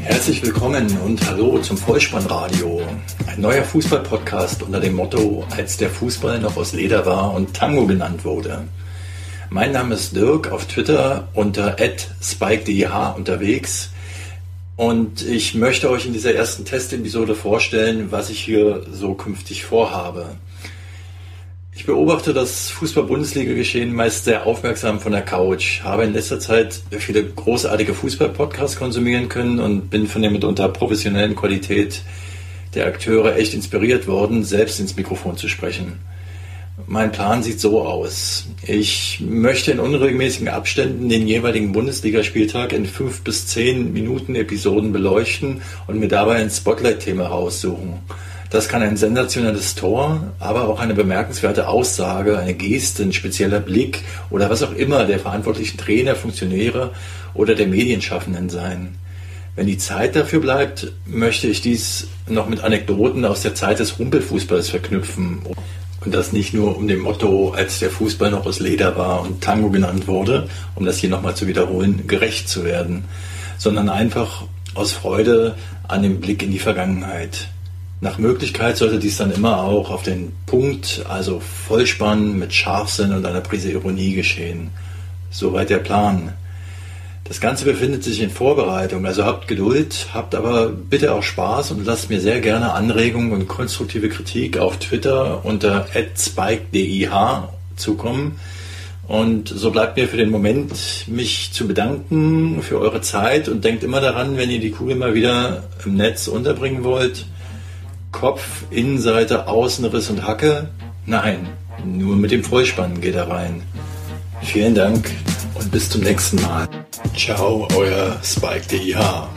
Herzlich willkommen und hallo zum Vollspannradio. Ein neuer Fußball-Podcast unter dem Motto, als der Fußball noch aus Leder war und Tango genannt wurde. Mein Name ist Dirk, auf Twitter unter @spike_deh unterwegs. Und ich möchte euch in dieser ersten Testepisode vorstellen, was ich hier so künftig vorhabe. Ich beobachte das Fußball-Bundesliga-Geschehen meist sehr aufmerksam von der Couch, habe in letzter Zeit viele großartige Fußball-Podcasts konsumieren können und bin von der mitunter professionellen Qualität der Akteure echt inspiriert worden, selbst ins Mikrofon zu sprechen. Mein Plan sieht so aus. Ich möchte in unregelmäßigen Abständen den jeweiligen Bundesligaspieltag in fünf bis zehn Minuten Episoden beleuchten und mir dabei ein Spotlight-Thema raussuchen. Das kann ein sensationelles Tor, aber auch eine bemerkenswerte Aussage, eine Geste, ein spezieller Blick oder was auch immer der verantwortlichen Trainer, Funktionäre oder der Medienschaffenden sein. Wenn die Zeit dafür bleibt, möchte ich dies noch mit Anekdoten aus der Zeit des Rumpelfußballs verknüpfen. Und das nicht nur um dem Motto, als der Fußball noch aus Leder war und Tango genannt wurde, um das hier nochmal zu wiederholen, gerecht zu werden, sondern einfach aus Freude an dem Blick in die Vergangenheit. Nach Möglichkeit sollte dies dann immer auch auf den Punkt, also Vollspann mit Scharfsinn und einer Prise Ironie geschehen. Soweit der Plan. Das Ganze befindet sich in Vorbereitung, also habt Geduld, habt aber bitte auch Spaß und lasst mir sehr gerne Anregungen und konstruktive Kritik auf Twitter unter @spike_dih zukommen. Und so bleibt mir für den Moment, mich zu bedanken für eure Zeit und denkt immer daran, wenn ihr die Kugel mal wieder im Netz unterbringen wollt, Kopf, Innenseite, Außenriss und Hacke? Nein, nur mit dem Vollspann geht er rein. Vielen Dank und bis zum nächsten Mal. Ciao, euer Spike DIH.